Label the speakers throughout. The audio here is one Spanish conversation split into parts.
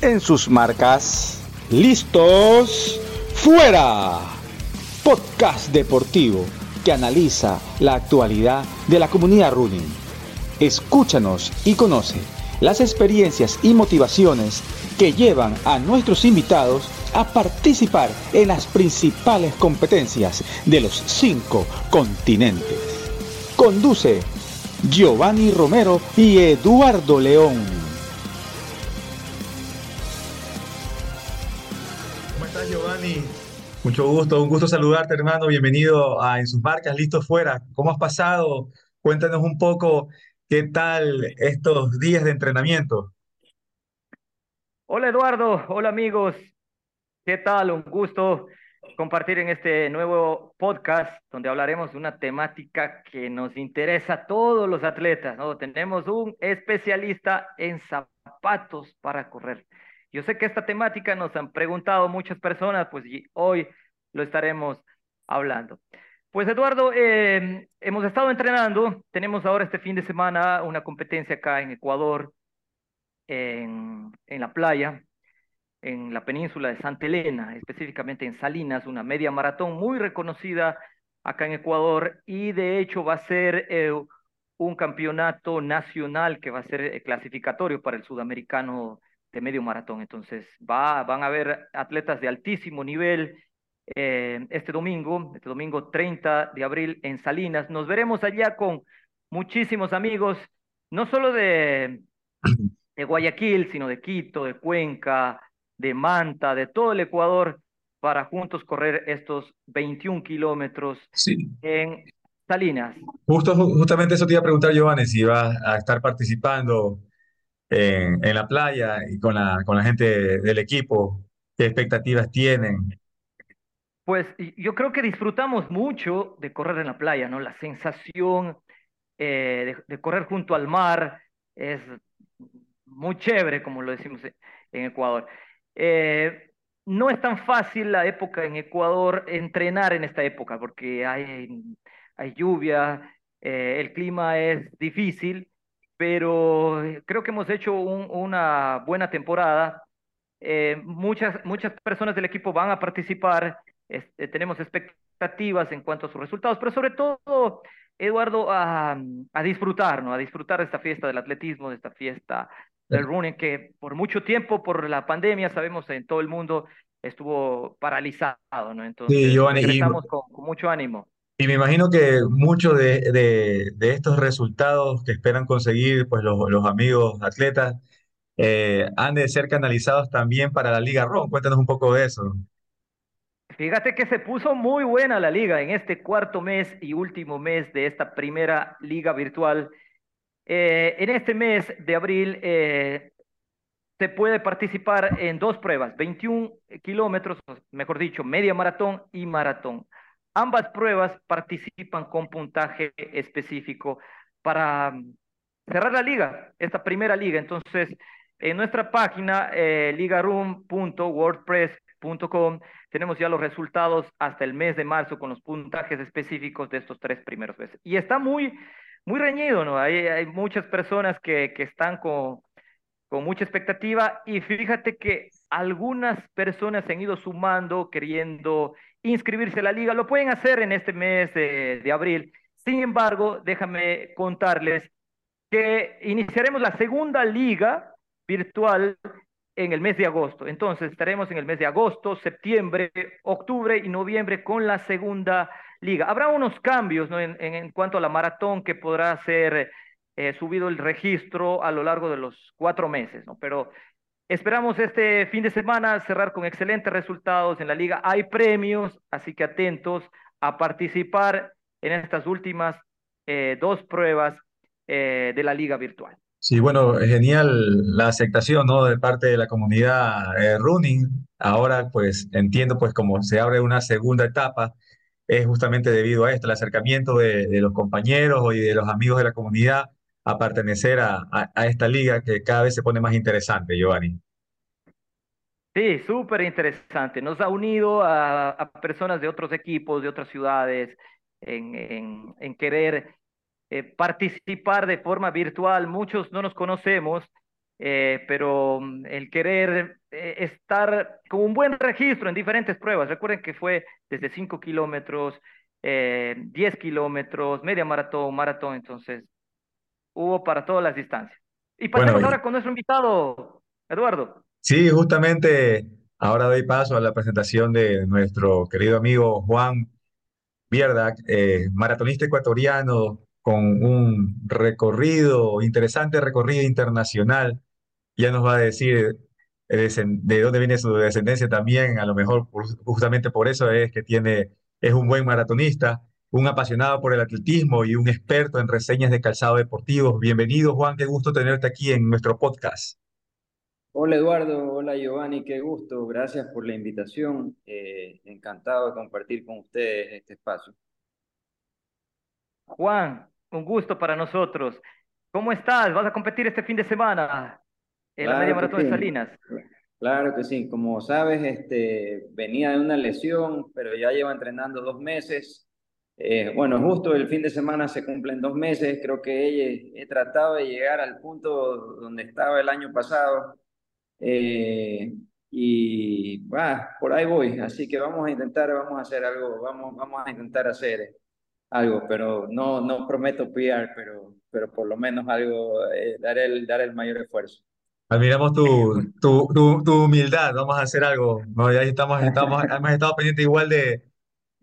Speaker 1: en sus marcas. ¿Listos? ¡Fuera! Podcast deportivo que analiza la actualidad de la comunidad running. Escúchanos y conoce las experiencias y motivaciones que llevan a nuestros invitados a participar en las principales competencias de los cinco continentes. Conduce Giovanni Romero y Eduardo León.
Speaker 2: Mucho gusto, un gusto saludarte hermano, bienvenido a En sus marcas, listo fuera. ¿Cómo has pasado? Cuéntanos un poco qué tal estos días de entrenamiento.
Speaker 3: Hola Eduardo, hola amigos, ¿qué tal? Un gusto compartir en este nuevo podcast donde hablaremos de una temática que nos interesa a todos los atletas, ¿no? Tenemos un especialista en zapatos para correr. Yo sé que esta temática nos han preguntado muchas personas, pues hoy lo estaremos hablando. Pues Eduardo, eh, hemos estado entrenando, tenemos ahora este fin de semana una competencia acá en Ecuador, en, en la playa, en la península de Santa Elena, específicamente en Salinas, una media maratón muy reconocida acá en Ecuador y de hecho va a ser eh, un campeonato nacional que va a ser eh, clasificatorio para el sudamericano de medio maratón. Entonces va, van a haber atletas de altísimo nivel eh, este domingo, este domingo 30 de abril en Salinas. Nos veremos allá con muchísimos amigos, no solo de, de Guayaquil, sino de Quito, de Cuenca, de Manta, de todo el Ecuador, para juntos correr estos 21 kilómetros en Salinas.
Speaker 2: Justo, justamente eso te iba a preguntar, Giovanni, si vas a estar participando en, la playa y con la, con la gente del equipo, ¿qué expectativas tienen?
Speaker 3: Pues yo creo que disfrutamos mucho de correr en la playa, ¿no? La sensación eh, de, de, correr junto al mar es muy chévere, como lo decimos en Ecuador. Eh, no es tan fácil la época en Ecuador entrenar en esta época porque hay, hay lluvia, eh, el clima es difícil, pero creo que hemos hecho una buena temporada. Eh, muchas, muchas personas del equipo van a participar, tenemos expectativas en cuanto a sus resultados, pero sobre todo, Eduardo, a, a disfrutar, ¿no? A disfrutar de esta fiesta del atletismo, de esta fiesta del running que por mucho tiempo, por la pandemia, sabemos en todo el mundo estuvo paralizado, ¿no? Entonces, sí, regresamos con, con, mucho ánimo.
Speaker 2: Y me imagino que muchos de, de, de, estos resultados que esperan conseguir pues, los, los amigos atletas eh, han de ser canalizados también para la Liga RON. Cuéntanos un poco de eso.
Speaker 3: Fíjate que se puso muy buena la liga en este cuarto mes y último mes de esta primera liga virtual eh, en este mes de abril eh, se puede participar en dos pruebas, 21 kilómetros, mejor dicho, media maratón y maratón. Ambas pruebas participan con puntaje específico para mm, cerrar la liga, esta primera liga. Entonces, en nuestra página, eh, ligaroom.wordpress.com, tenemos ya los resultados hasta el mes de marzo con los puntajes específicos de estos tres primeros meses. Y está muy muy reñido, ¿no? Hay, muchas personas que, que están con, con mucha expectativa y fíjate que algunas personas se han ido sumando, queriendo inscribirse a la liga. Lo pueden hacer en este mes de, de abril. Sin embargo, déjame contarles que iniciaremos la segunda liga virtual en el mes de agosto. Entonces estaremos en el mes de agosto, septiembre, octubre y noviembre con la segunda liga. Habrá unos cambios ¿no? en, en, cuanto a la maratón que podrá ser eh, subido el registro a lo largo de los cuatro meses, ¿no? Pero esperamos este fin de semana cerrar con excelentes resultados en la liga. Hay premios, así que atentos a participar en estas últimas eh, dos pruebas eh, de la liga virtual.
Speaker 2: Sí, bueno, genial la aceptación, ¿no? De parte de la comunidad eh, running. Ahora, pues entiendo, pues como se abre una segunda etapa, es justamente debido a esto, el acercamiento de, de los compañeros y de los amigos de la comunidad a pertenecer a, a, esta liga que cada vez se pone más interesante, Giovanni.
Speaker 3: Sí, súper interesante. Nos ha unido a, personas de otros equipos, de otras ciudades, en, en, en querer eh, participar de forma virtual. Muchos no nos conocemos, eh, pero mm, el querer eh, estar con un buen registro en diferentes pruebas. Recuerden que fue desde 5 kilómetros, 10 kilómetros, media maratón, maratón, entonces hubo para todas las distancias. Y pasemos ahora con nuestro invitado, Eduardo.
Speaker 2: Sí, justamente ahora doy paso a la presentación de nuestro querido amigo Juan Bierdak, eh, maratonista ecuatoriano con un recorrido, interesante recorrido internacional. Ya nos va a decir eh, de dónde viene su descendencia también, a lo mejor justamente por eso es que tiene, es un buen maratonista, un apasionado por el atletismo y un experto en reseñas de calzado deportivo. Bienvenido, Juan, qué gusto tenerte aquí en nuestro podcast.
Speaker 4: Hola Eduardo, hola Giovanni, qué gusto, gracias por la invitación, eh, encantado de compartir con ustedes este espacio.
Speaker 3: Juan, un gusto para nosotros. ¿Cómo estás? ¿Vas a competir este fin de semana en la media maratón de Salinas?
Speaker 4: Claro que sí, como sabes, este, venía de una lesión, pero ya llevo entrenando dos meses. Eh, bueno, justo el fin de semana se cumplen dos meses, creo que he tratado de llegar al punto donde estaba el año pasado eh, y bah, por ahí voy, así que vamos a intentar, vamos a hacer algo, vamos, vamos a intentar hacer algo, pero no, no prometo pillar, pero, pero por lo menos algo, eh, dar, el, dar el mayor esfuerzo.
Speaker 2: Admiramos tu, tu, tu, humildad, vamos a hacer algo. No, ya estamos, estamos, hemos estado pendientes igual de,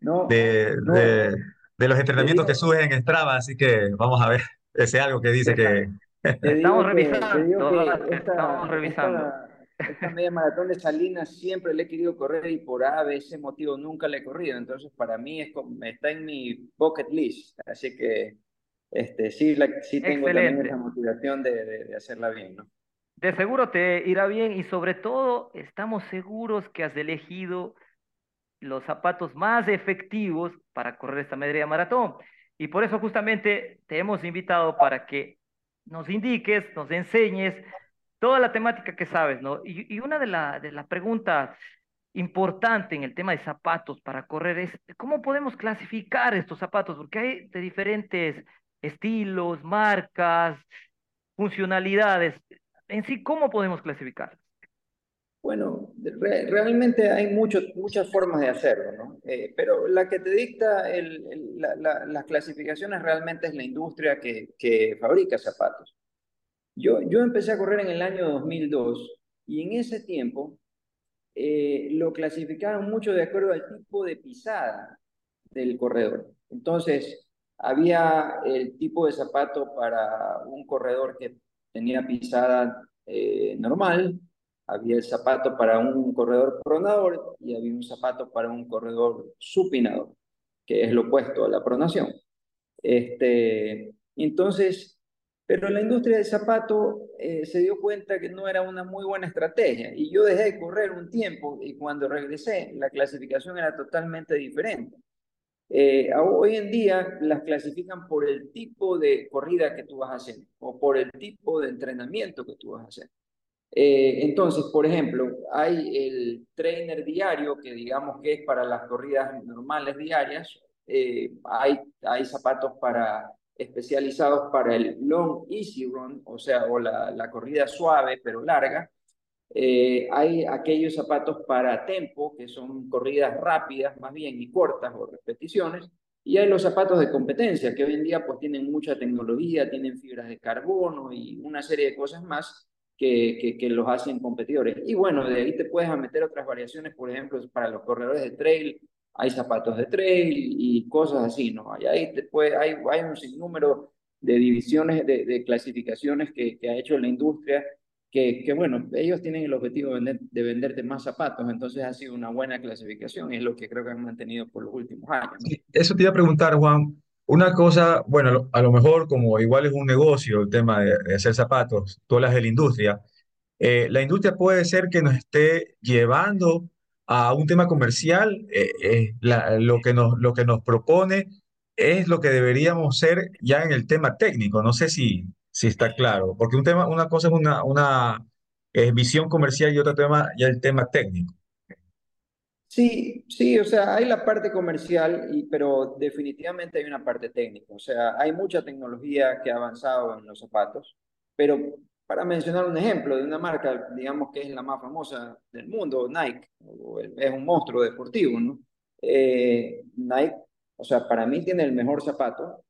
Speaker 2: no, de, de, de, los entrenamientos que suben en Strava, así que vamos a ver ese algo que dice que,
Speaker 3: Estamos revisando, estamos revisando.
Speaker 4: Esta, media maratón de Salinas siempre le he querido correr y por A, ese motivo nunca le he corrido. Entonces, para mí es está en mi bucket list. Así que este, sí, sí tengo también esa motivación de, de, hacerla bien, ¿no?
Speaker 3: De seguro te irá bien y sobre todo estamos seguros que has elegido los zapatos más efectivos para correr esta media maratón. Y por eso justamente te hemos invitado para que nos indiques, nos enseñes toda la temática que sabes, ¿no? Y, una de las de la preguntas importante en el tema de zapatos para correr es, ¿cómo podemos clasificar estos zapatos? Porque hay de diferentes estilos, marcas, funcionalidades. En sí, ¿cómo podemos clasificar?
Speaker 4: Bueno, realmente hay muchas formas de hacerlo, ¿no? Eh, pero la que te dicta las clasificaciones realmente es la industria que, que fabrica zapatos. Yo, yo empecé a correr en el año 2002 y en ese tiempo eh, lo clasificaron mucho de acuerdo al tipo de pisada del corredor. Entonces, había el tipo de zapato para un corredor que tenía pisada eh, normal, había el zapato para un corredor pronador y había un zapato para un corredor supinador, que es lo opuesto a la pronación. Este, entonces, pero la industria del zapato eh, se dio cuenta que no era una muy buena estrategia y yo dejé de correr un tiempo y cuando regresé la clasificación era totalmente diferente. Eh, hoy en día las clasifican por el tipo de corrida que tú vas a hacer o por el tipo de entrenamiento que tú vas a hacer. Eh, entonces, por ejemplo, hay el trainer diario, que digamos que es para las corridas normales diarias. Eh, hay, hay zapatos para, especializados para el long easy run, o sea, o la, la corrida suave pero larga. Eh, hay aquellos zapatos para tempo, que son corridas rápidas más bien y cortas o repeticiones. Y hay los zapatos de competencia, que hoy en día pues tienen mucha tecnología, tienen fibras de carbono y una serie de cosas más que, que, los hacen competidores. Y bueno, de ahí te puedes meter otras variaciones, por ejemplo, para los corredores de trail, hay zapatos de trail y cosas así, ¿no? Ahí te puede, hay, hay un sinnúmero de divisiones, de, de clasificaciones que, que, ha hecho la industria, que, que, bueno, ellos tienen el objetivo de, vender, de venderte más zapatos, entonces ha sido una buena clasificación y es lo que creo que han mantenido por los últimos años.
Speaker 2: Eso te iba a preguntar, Juan. Una cosa, bueno, a lo mejor como igual es un negocio el tema de, hacer zapatos, todas las de la industria, eh, la industria puede ser que nos esté llevando a un tema comercial, eh, eh, lo, que nos, lo que nos propone es lo que deberíamos ser ya en el tema técnico, no sé si, si está claro, porque un tema, una cosa es una, una visión comercial y otro tema ya el tema técnico.
Speaker 4: Sí, sí, o sea, hay la parte comercial, y, pero definitivamente hay una parte técnica. O sea, hay mucha tecnología que ha avanzado en los zapatos, pero para mencionar un ejemplo de una marca, digamos que es la más famosa del mundo, Nike, es un monstruo deportivo, ¿no? Eh, Nike, o sea, para mí tiene el mejor zapato,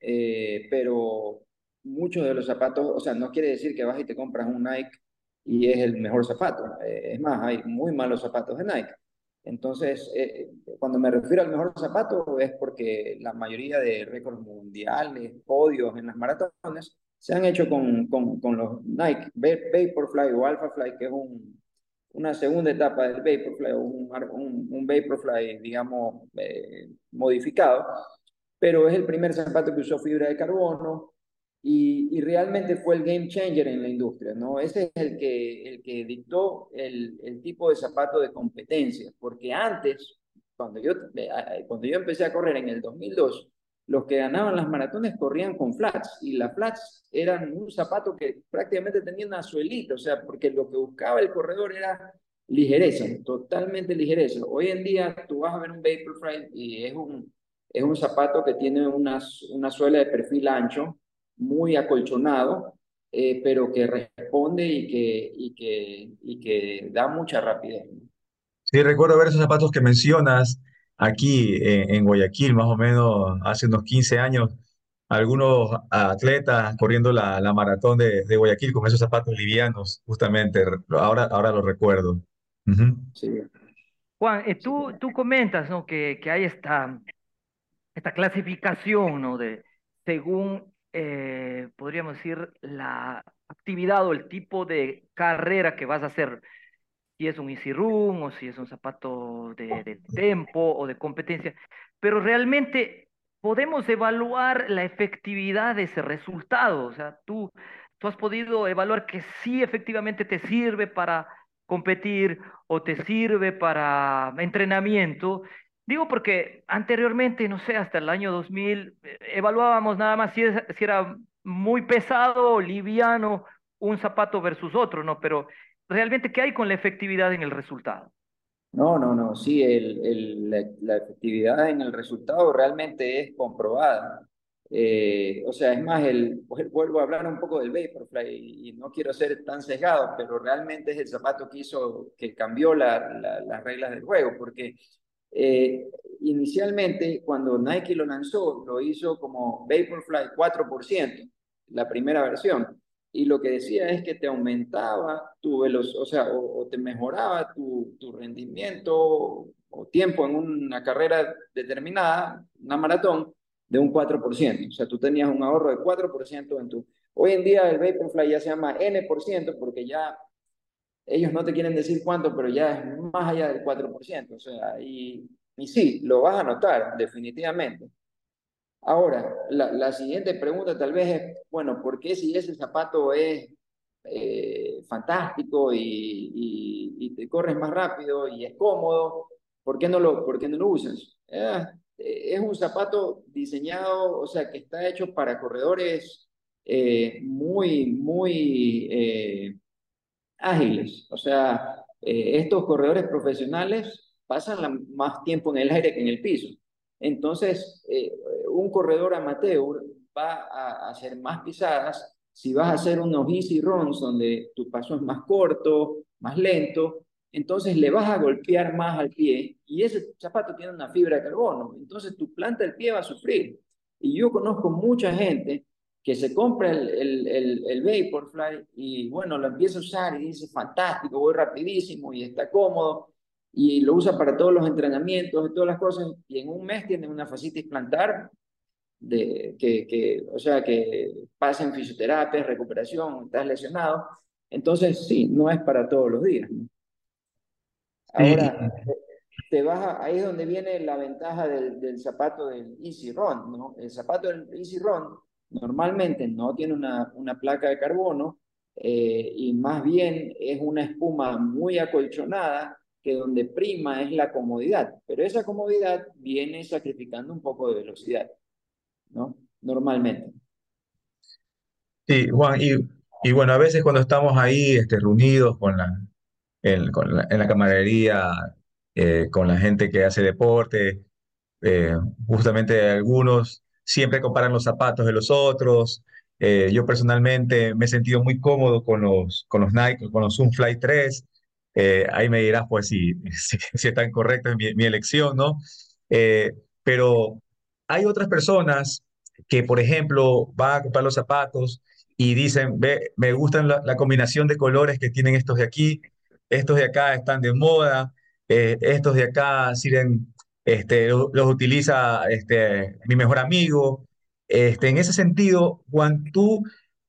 Speaker 4: eh, pero muchos de los zapatos, o sea, no quiere decir que vas y te compras un Nike y es el mejor zapato. Eh, es más, hay muy malos zapatos de Nike. Entonces, cuando me refiero al mejor zapato es porque la mayoría de récords mundiales, podios en las maratones, se han hecho con, con, los Nike. Vaporfly o Alphafly, que es un, una segunda etapa del Vaporfly, un, un, un Vaporfly, digamos, eh, modificado, pero es el primer zapato que usó fibra de carbono y, y, realmente fue el game changer en la industria, ¿no? Ese es el que, el que dictó el, el tipo de zapato de competencia, porque antes, cuando yo, eh, cuando yo empecé a correr en el 2002, los que ganaban las maratones corrían con flats y las flats eran un zapato que prácticamente tenía una suelita, o sea, porque lo que buscaba el corredor era ligereza, totalmente ligereza. Hoy en día tú vas a ver un Vaporfly y es un, es un zapato que tiene una, una suela de perfil ancho, muy acolchonado, eh, pero que responde y que, y, que, y que da mucha rapidez.
Speaker 2: Sí, recuerdo ver esos zapatos que mencionas aquí en, Guayaquil, más o menos hace unos 15 años, algunos atletas corriendo la, la maratón de, de, Guayaquil con esos zapatos livianos, justamente, ahora, ahora lo recuerdo.
Speaker 3: sí. Juan, eh, tú, tú comentas ¿no? que, que hay esta, esta clasificación ¿no? de, según, eh, podríamos decir, la actividad o el tipo de carrera que vas a hacer si es un easy run o si es un zapato de, de tempo o de competencia, pero realmente podemos evaluar la efectividad de ese resultado. O sea, tú, tú has podido evaluar que sí efectivamente te sirve para competir o te sirve para entrenamiento. Digo porque anteriormente, no sé, hasta el año 2000, eh, evaluábamos nada más si, es, si era muy pesado o liviano un zapato versus otro, ¿no? Pero realmente qué hay con la efectividad en el resultado.
Speaker 4: No, no, no, sí, el, el, la, la, efectividad en el resultado realmente es comprobada. Eh, o sea, es más, el, vuelvo a hablar un poco del Vaporfly y, y, no quiero ser tan sesgado, pero realmente es el zapato que hizo, que cambió la, la, las reglas del juego, porque eh, inicialmente cuando Nike lo lanzó, lo hizo como Vaporfly 4%, la primera versión y lo que decía es que te aumentaba tu velocidad, o sea, o, te mejoraba tu, tu, rendimiento o tiempo en una carrera determinada, una maratón, de un 4%. O sea, tú tenías un ahorro de 4% en tu... Hoy en día el Vaporfly ya se llama N% porque ya ellos no te quieren decir cuánto, pero ya es más allá del 4%. O sea, y, y sí, lo vas a notar definitivamente. Ahora, la, la, siguiente pregunta tal vez es, bueno, ¿por qué si ese zapato es eh, fantástico y, y, y, te corres más rápido y es cómodo, ¿por qué no lo, por qué no lo usas? Eh, es un zapato diseñado, o sea, que está hecho para corredores eh, muy, muy eh, ágiles. O sea, estos corredores profesionales pasan la, más tiempo en el aire que en el piso. Entonces, eh, un corredor amateur va a hacer más pisadas si vas a hacer unos easy runs donde tu paso es más corto, más lento, entonces le vas a golpear más al pie y ese zapato tiene una fibra de carbono, entonces tu planta del pie va a sufrir. Y yo conozco mucha gente que se compra el, el, el, el Vaporfly y bueno, lo empieza a usar y dice, fantástico, voy rapidísimo y está cómodo, y lo usa para todos los entrenamientos y todas las cosas, y en un mes tiene una fascitis plantar, de, que, que, o sea, que pasa en fisioterapia, recuperación, estás lesionado. Entonces, sí, no es para todos los días. ¿no? Ahora, te vas a, ahí es donde viene la ventaja del, del, zapato del Easy Run, ¿no? El zapato del Easy Run normalmente no tiene una, una placa de carbono eh, y más bien es una espuma muy acolchonada que donde prima es la comodidad, pero esa comodidad viene sacrificando un poco de velocidad, ¿no? Normalmente.
Speaker 2: Sí, Juan, y, y bueno, a veces cuando estamos ahí este, reunidos con la, en la camaradería, eh, con la gente que hace deporte, eh, justamente algunos siempre comparan los zapatos de los otros Eh, yo personalmente me he sentido muy cómodo con los, con los Nike, con los Zoom Fly 3. Eh, ahí me dirás, pues, si, si, si está incorrecta mi, mi elección, ¿no? Eh, pero hay otras personas que, por ejemplo, van a comprar los zapatos y dicen, ve, me gustan la, la combinación de colores que tienen estos de aquí, estos de acá están de moda, eh, estos de acá sirven, este, lo- los utiliza este, mi mejor amigo. Este, en ese sentido, Juan, tú,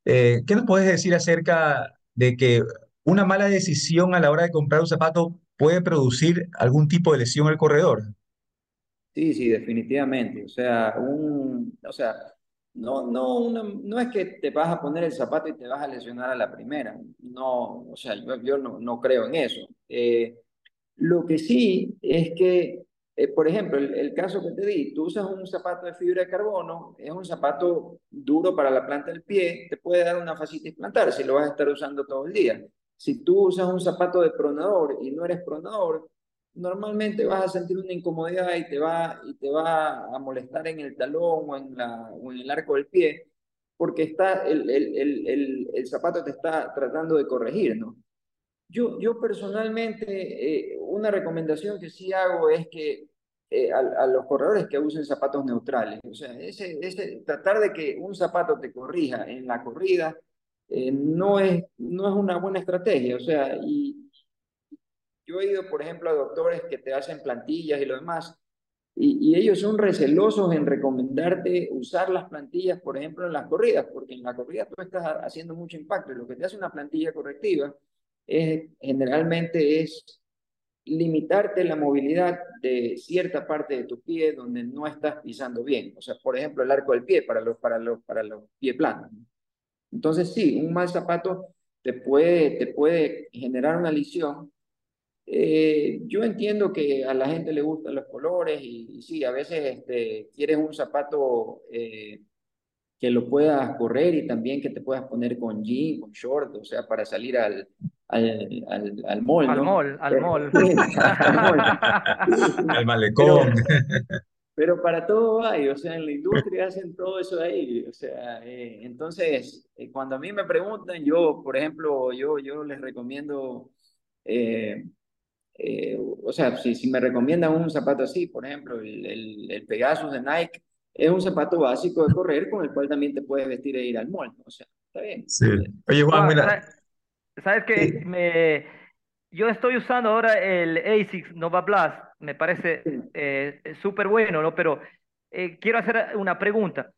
Speaker 2: eh, ¿qué nos puedes decir acerca de que una mala decisión a la hora de comprar un zapato puede producir algún tipo de lesión al corredor?
Speaker 4: Sí, sí, definitivamente. O sea, un, o sea, no, no, no es que te vas a poner el zapato y te vas a lesionar a la primera. No, o sea, yo, yo no, no creo en eso. Eh, lo que sí es que, eh, por ejemplo, el, el caso que te di, tú usas un zapato de fibra de carbono, es un zapato duro para la planta del pie, te puede dar una fascitis plantar si lo vas a estar usando todo el día. Si tú usas un zapato de pronador y no eres pronador, normalmente vas a sentir una incomodidad y te va, y te va a molestar en el talón o en la, o en el arco del pie, porque está, el, el, el, el, zapato te está tratando de corregir, ¿no? Yo, yo personalmente, eh, una recomendación que sí hago es que eh, a, los corredores que usen zapatos neutrales, o sea, ese, ese, tratar de que un zapato te corrija en la corrida eh, no es, no es una buena estrategia, o sea, y yo he ido, por ejemplo, a doctores que te hacen plantillas y lo demás, y, y ellos son recelosos en recomendarte usar las plantillas, por ejemplo, en las corridas, porque en la corrida tú estás haciendo mucho impacto y lo que te hace una plantilla correctiva es, generalmente es limitarte la movilidad de cierta parte de tu pie donde no estás pisando bien. O sea, por ejemplo, el arco del pie para los, para los, para los pies planos. Entonces, sí, un mal zapato te puede, te puede generar una lesión. Eh, yo entiendo que a la gente le gustan los colores y, y sí, a veces este, quieres un zapato eh, que lo puedas correr y también que te puedas poner con jean, con short, o sea, para salir al, al, al, al mall,
Speaker 3: Al
Speaker 4: ¿no?
Speaker 3: mall, al mall.
Speaker 4: al mall.
Speaker 2: Al malecón.
Speaker 4: Pero, pero para todo hay, o sea, en la industria hacen todo eso ahí, o sea, eh, entonces, eh, cuando a mí me preguntan, yo, por ejemplo, yo, yo les recomiendo, eh, eh, o sea, si, si me recomiendan un zapato así, por ejemplo, el, el, el Pegasus de Nike, es un zapato básico de correr con el cual también te puedes vestir e ir al mall, ¿no? o sea, está bien.
Speaker 2: Sí. Oye, Juan,
Speaker 3: Juan,
Speaker 2: mira,
Speaker 3: ¿sabes,
Speaker 2: sí,
Speaker 3: que me, yo estoy usando ahora el ASICS Nova Blast, me parece eh, súper bueno, ¿no? Pero eh, quiero hacer una pregunta.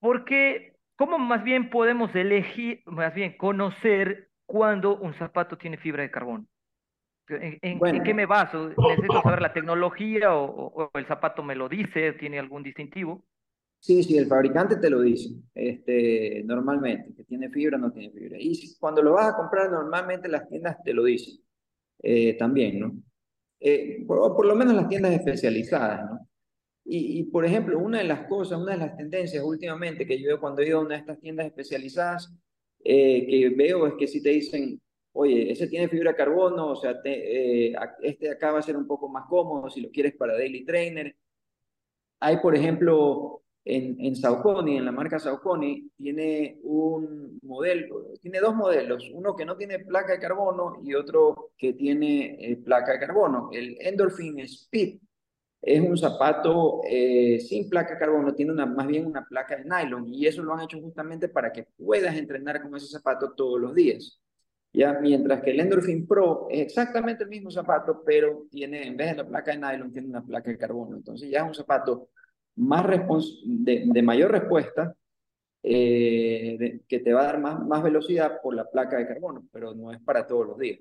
Speaker 3: ¿Por qué, cómo más bien podemos elegir, más bien conocer cuando un zapato tiene fibra de carbono? ¿En, en- en qué me baso? ¿Necesito saber la tecnología o, o- o el zapato me lo dice? ¿Tiene algún distintivo?
Speaker 4: Sí, sí, el fabricante te lo dice, este, normalmente, que tiene fibra o no tiene fibra. Y cuando lo vas a comprar, normalmente las tiendas te lo dicen eh, también, ¿no? Eh, por, por lo menos las tiendas especializadas, ¿no? Y, y, por ejemplo, una de las cosas, una de las tendencias últimamente que yo veo cuando he ido a una de estas tiendas especializadas, eh, que veo es que si te dicen, oye, ese tiene fibra de carbono, o sea, te- eh, este acá va a ser un poco más cómodo si lo quieres para daily trainer. Hay, por ejemplo, en, en Saucony, en la marca Saucony, tiene un modelo, tiene dos modelos, uno que no tiene placa de carbono y otro que tiene eh, placa de carbono. El Endorphin Speed es un zapato eh, sin placa de carbono, tiene una, más bien una placa de nylon y eso lo han hecho justamente para que puedas entrenar con ese zapato todos los días. Ya, mientras que el Endorphin Pro es exactamente el mismo zapato, pero tiene, en vez de la placa de nylon, tiene una placa de carbono. Entonces ya es un zapato más respons de, de mayor respuesta, eh, de- que te va a dar más, más velocidad por la placa de carbono, pero no es para todos los días.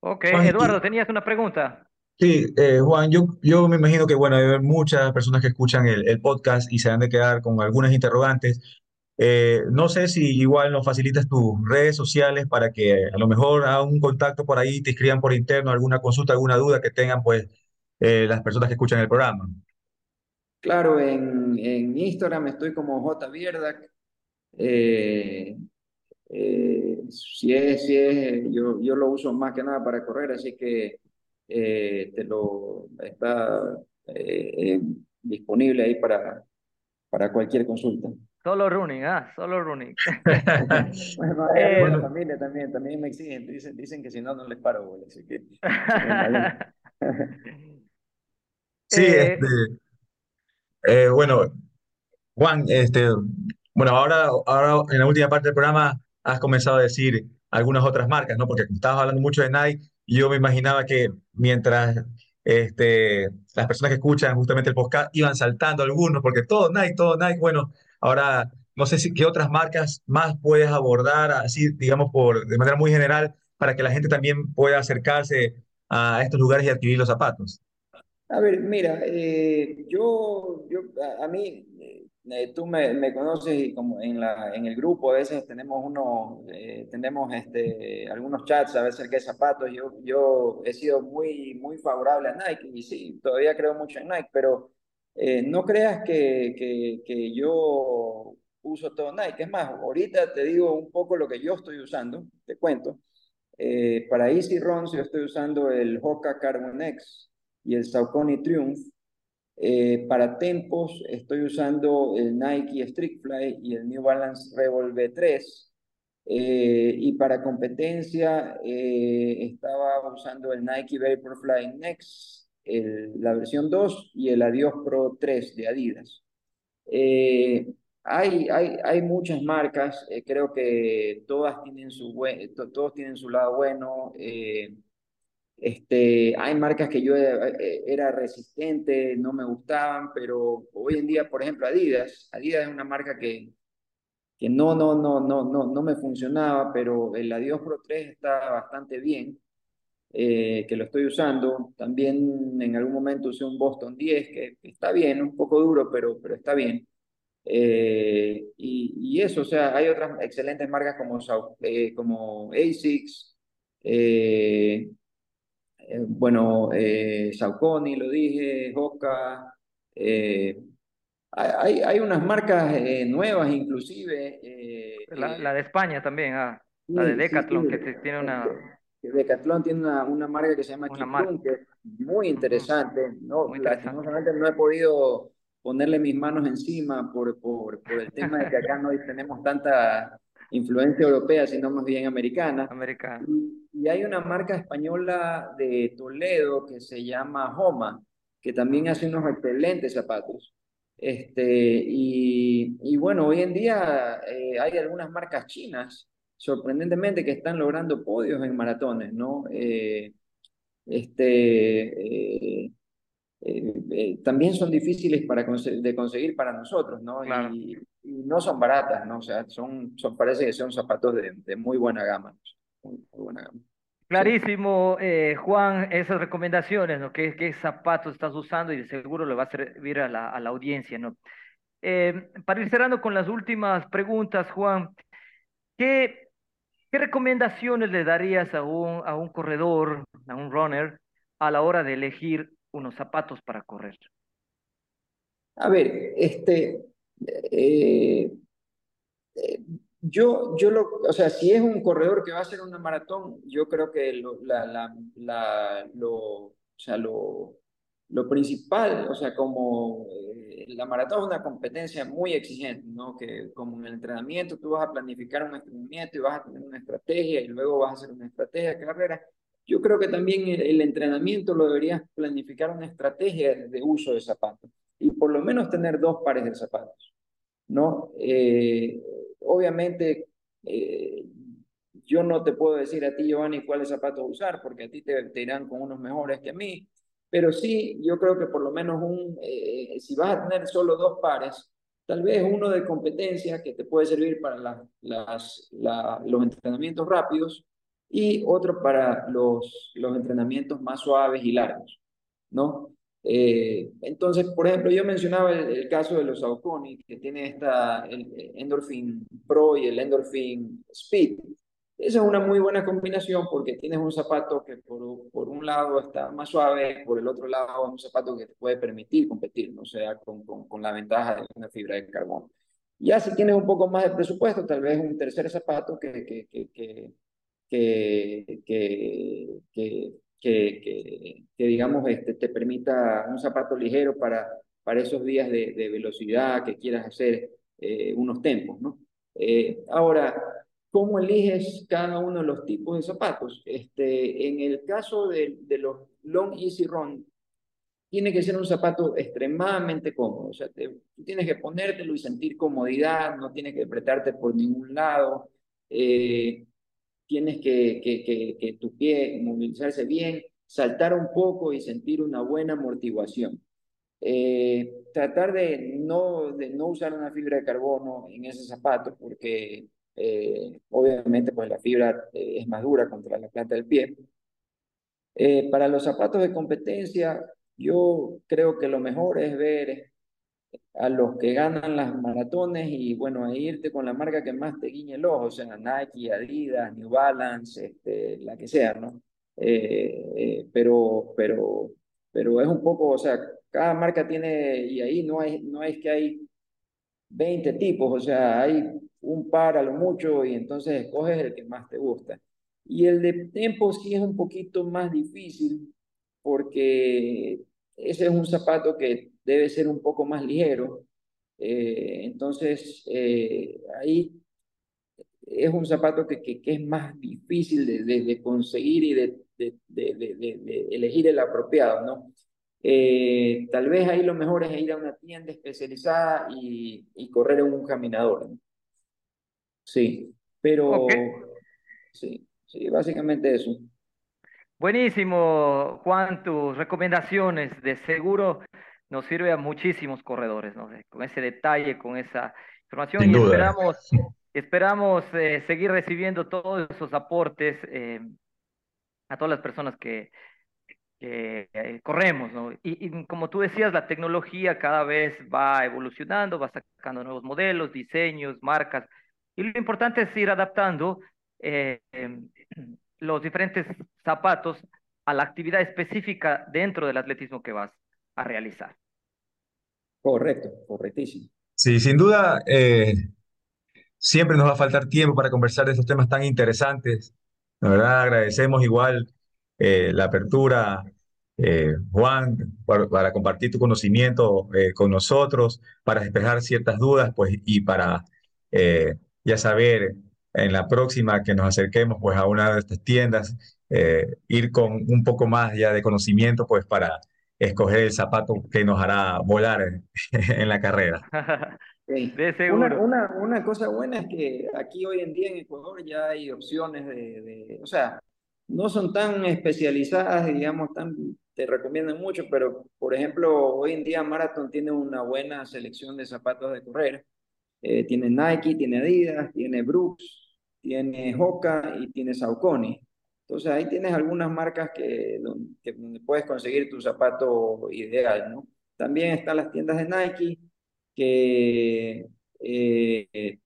Speaker 3: Ok,
Speaker 2: Juan,
Speaker 3: Eduardo, tenías una pregunta.
Speaker 2: sí, eh, Juan, yo, yo me imagino que, bueno, hay muchas personas que escuchan el, el podcast y se han de quedar con algunas interrogantes. Eh, no sé si igual nos facilitas tus redes sociales para que a lo mejor hagan un contacto por ahí, te escriban por interno alguna consulta, alguna duda que tengan, pues, eh, las personas que escuchan el programa.
Speaker 4: Claro, en, en Instagram estoy como J. Eh, eh, si es, si es, yo, yo lo uso más que nada para correr, así que eh, te lo está eh, eh, disponible ahí para, para cualquier consulta.
Speaker 3: Solo running, ah, solo running.
Speaker 4: bueno, hay eh, la familia también, también me exigen, dicen, dicen que si no, no les paro, así que...
Speaker 2: sí, eh, este, eh, bueno, Juan, este, bueno, ahora, ahora en la última parte del programa has comenzado a decir algunas otras marcas, ¿no? Porque estabas hablando mucho de Nike yo me imaginaba que mientras este, las personas que escuchan justamente el podcast iban saltando algunos, porque todo Nike, todo Nike, bueno, ahora no sé si qué otras marcas más puedes abordar, así digamos por, de manera muy general, para que la gente también pueda acercarse a estos lugares y adquirir los zapatos.
Speaker 4: A ver, mira, eh, yo, yo, a, mí, eh, tú me, me, conoces y como en, la, en el grupo a veces tenemos unos, eh, tenemos este, algunos chats a veces que zapatos. Yo, yo he sido muy, muy favorable a Nike y sí, todavía creo mucho en Nike, pero no creas que, que, que, yo uso todo Nike. Es más, ahorita te digo un poco lo que yo estoy usando, te cuento. para Easy Runs yo estoy usando el Hoka Carbon X y el Saucony Triumph. Eh, para tempos estoy usando el Nike Street Fly y el New Balance Revolve 3. Eh, y para competencia eh, estaba usando el Nike Vaporfly Next, la versión 2 y el Adios Pro 3 de Adidas. hay, hay, hay muchas marcas, creo que todas tienen su, todos tienen su lado bueno. Este, hay marcas que yo eh, eh, era resistente, no me gustaban, pero hoy en día, por ejemplo, Adidas, Adidas es una marca que, que no, no, no, no, no, no me funcionaba, pero el Adios Pro 3 está bastante bien, eh, que lo estoy usando. También en algún momento usé un Boston 10, que está bien, un poco duro, pero, pero está bien. y, y, eso, o sea, hay otras excelentes marcas como, como ASICS, eh, bueno, eh, Saucony, lo dije, Hoka, eh, hay, hay, unas marcas eh, nuevas inclusive.
Speaker 3: La, de España también, ah, la de Decathlon, que tiene una...
Speaker 4: Decathlon tiene una, una, marca que se llama Kiplum, que es muy interesante. ¿no? Muy interesante. no he podido ponerle mis manos encima por, por, por el tema de que acá no tenemos tanta influencia europea, sino más bien americana.
Speaker 3: Americana.
Speaker 4: Y, hay una marca española de Toledo que se llama Homa, que también hace unos excelentes zapatos. Este, y, y bueno, hoy en día eh, hay algunas marcas chinas, sorprendentemente, que están logrando podios en maratones, ¿no? Eh, este, eh, eh, también son difíciles para de conseguir para nosotros, ¿no? Y, no son baratas, ¿no? O sea, son, son, parece que son zapatos de, de muy buena gama. Muy, buena gama.
Speaker 3: Clarísimo, eh, Juan, esas recomendaciones, ¿no? ¿Qué, ¿Qué, zapatos estás usando? Y seguro le va a servir a la, a la audiencia, ¿no? Eh, para ir cerrando con las últimas preguntas, Juan, ¿qué, ¿qué recomendaciones le darías a un, a un corredor, a un runner, a la hora de elegir unos zapatos para correr?
Speaker 4: A ver, este, eh, eh, yo, yo lo, o sea, si es un corredor que va a hacer una maratón, yo creo que lo, la, la, lo, o sea, lo, lo principal, o sea, como eh, la maratón es una competencia muy exigente, ¿no? Que como en el entrenamiento tú vas a planificar un entrenamiento y vas a tener una estrategia y luego vas a hacer una estrategia de carrera. Yo creo que también el, entrenamiento lo deberías planificar una estrategia de uso de zapatos y por lo menos tener dos pares de zapatos, ¿no? Eh, obviamente, eh, yo no te puedo decir a ti, Giovanni, cuáles zapatos usar, porque a ti te, te, irán con unos mejores que a mí, pero sí, yo creo que por lo menos un, eh, si vas a tener solo dos pares, tal vez uno de competencia que te puede servir para las, los entrenamientos rápidos y otro para los, los entrenamientos más suaves y largos, ¿no? Eh, entonces, por ejemplo, yo mencionaba el, caso de los Saucony, que tiene esta, el Endorphin Pro y el Endorphin Speed. Esa es una muy buena combinación porque tienes un zapato que por, por un lado está más suave, por el otro lado es un zapato que te puede permitir competir, ¿no? o sea, con, con, con la ventaja de una fibra de carbono. Ya si tienes un poco más de presupuesto, tal vez un tercer zapato que, que, que, que, que, que, que, que, digamos, este, te permita un zapato ligero para, para esos días de, de velocidad que quieras hacer. unos tempos, ¿no? ahora, ¿cómo eliges cada uno de los tipos de zapatos? Este, en el caso de, de los Long Easy Run, tiene que ser un zapato extremadamente cómodo. O sea, tú tienes que ponértelo y sentir comodidad, no tienes que apretarte por ningún lado. Eh, tienes que, que, que, tu pie movilizarse bien, saltar un poco y sentir una buena amortiguación. Eh, tratar de no, de no usar una fibra de carbono en ese zapato porque eh, obviamente pues la fibra es más dura contra la planta del pie. para los zapatos de competencia, yo creo que lo mejor es ver a los que ganan las maratones y bueno, a irte con la marca que más te guiñe el ojo, o sea, Nike, Adidas, New Balance, este, la que sea, ¿no? Eh, eh, pero, pero, pero es un poco, o sea, cada marca tiene, y ahí no, hay, no es que hay 20 tipos, o sea, hay un par a lo mucho y entonces escoges el que más te gusta. Y el de Tempo sí es un poquito más difícil porque ese es un zapato que debe ser un poco más ligero. Eh, entonces, eh, ahí es un zapato que, que, es más difícil de, de, conseguir y de, de, elegir el apropiado, ¿no? Eh, tal vez ahí lo mejor es ir a una tienda especializada y, y correr en un caminador. ¿no? Sí, pero sí, sí, básicamente eso.
Speaker 3: Buenísimo, Juan, tus recomendaciones de seguro nos sirve a muchísimos corredores, ¿no? Con ese detalle, con esa información y esperamos, esperamos eh, seguir recibiendo todos esos aportes eh, a todas las personas que, eh, corremos, ¿no? Y, y, como tú decías, la tecnología cada vez va evolucionando, va sacando nuevos modelos, diseños, marcas, y lo importante es ir adaptando los diferentes zapatos a la actividad específica dentro del atletismo que vas a realizar.
Speaker 4: Correcto, correctísimo.
Speaker 2: Sí, sin duda, eh, siempre nos va a faltar tiempo para conversar de estos temas tan interesantes. La verdad, agradecemos igual eh, la apertura, eh, Juan, para, compartir tu conocimiento con nosotros, para despejar ciertas dudas, pues, y para ya saber en la próxima que nos acerquemos pues a una de estas tiendas, ir con un poco más ya de conocimiento pues para escoger el zapato que nos hará volar en, la carrera.
Speaker 4: De seguro. Una, una, una, cosa buena es que aquí hoy en día en Ecuador ya hay opciones de, de, o sea, no son tan especializadas, digamos, tan, te recomiendan mucho, pero por ejemplo, hoy en día Marathon tiene una buena selección de zapatos de correr. Eh, tiene Nike, tiene Adidas, tiene Brooks, tiene Hoka y tiene Saucony. Entonces ahí tienes algunas marcas que donde, puedes conseguir tu zapato ideal, ¿no? También están las tiendas de Nike que, eh,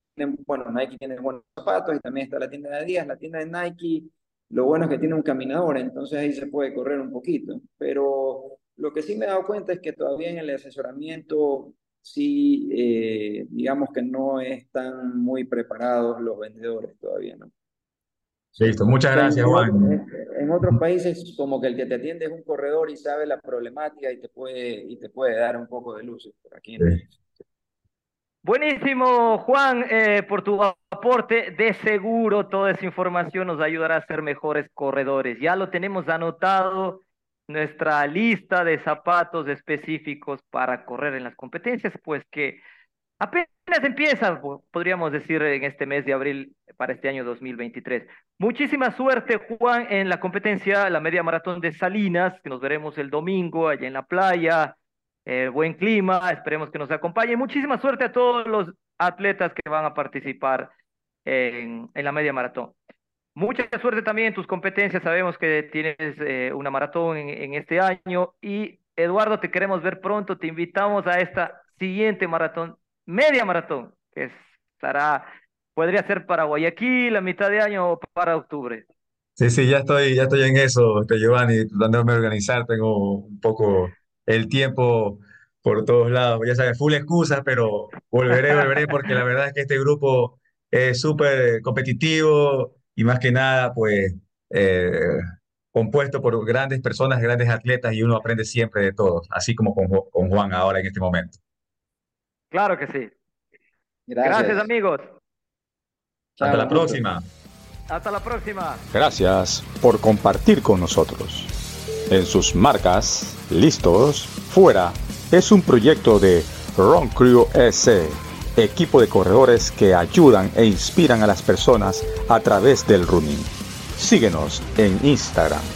Speaker 4: bueno, Nike tiene buenos zapatos y también está la tienda de Adidas. La tienda de Nike, lo bueno es que tiene un caminador, entonces ahí se puede correr un poquito. Pero lo que sí me he dado cuenta es que todavía en el asesoramiento sí, eh, digamos que no están muy preparados los vendedores todavía, ¿no?
Speaker 2: Listo, muchas gracias, Juan.
Speaker 4: En, otros países, como que el que te atiende es un corredor y sabe la problemática y te puede, y te puede dar un poco de luz. Aquí
Speaker 3: Buenísimo, Juan, eh, por tu aporte. De seguro toda esa información nos ayudará a ser mejores corredores. Ya lo tenemos anotado nuestra lista de zapatos específicos para correr en las competencias, pues que apenas empieza, podríamos decir, en este mes de abril para este año 2023. Muchísima suerte, Juan, en la competencia, la media maratón de Salinas, que nos veremos el domingo allá en la playa. Eh, buen clima, esperemos que nos acompañe. Muchísima suerte a todos los atletas que van a participar en, en la media maratón. Mucha suerte también en tus competencias. Sabemos que tienes eh, una maratón en, este año. Y Eduardo, te queremos ver pronto. Te invitamos a esta siguiente maratón, media maratón, que estará, podría ser para Guayaquil a mitad de año o para octubre.
Speaker 2: Sí, sí, ya estoy, ya estoy en eso, este, Giovanni, tratándome de organizar. Tengo un poco el tiempo por todos lados. Ya sabes, full excusas, pero volveré, volveré, porque la verdad es que este grupo es súper competitivo y más que nada, pues, eh, compuesto por grandes personas, grandes atletas y uno aprende siempre de todos, así como con, con Juan ahora en este momento.
Speaker 3: Claro que sí. Gracias, amigos.
Speaker 2: Hasta la próxima.
Speaker 3: Hasta la próxima.
Speaker 1: Gracias por compartir con nosotros. En sus marcas, listos, fuera, es un proyecto de Ron Crew S, equipo de corredores que ayudan e inspiran a las personas a través del running. Síguenos en Instagram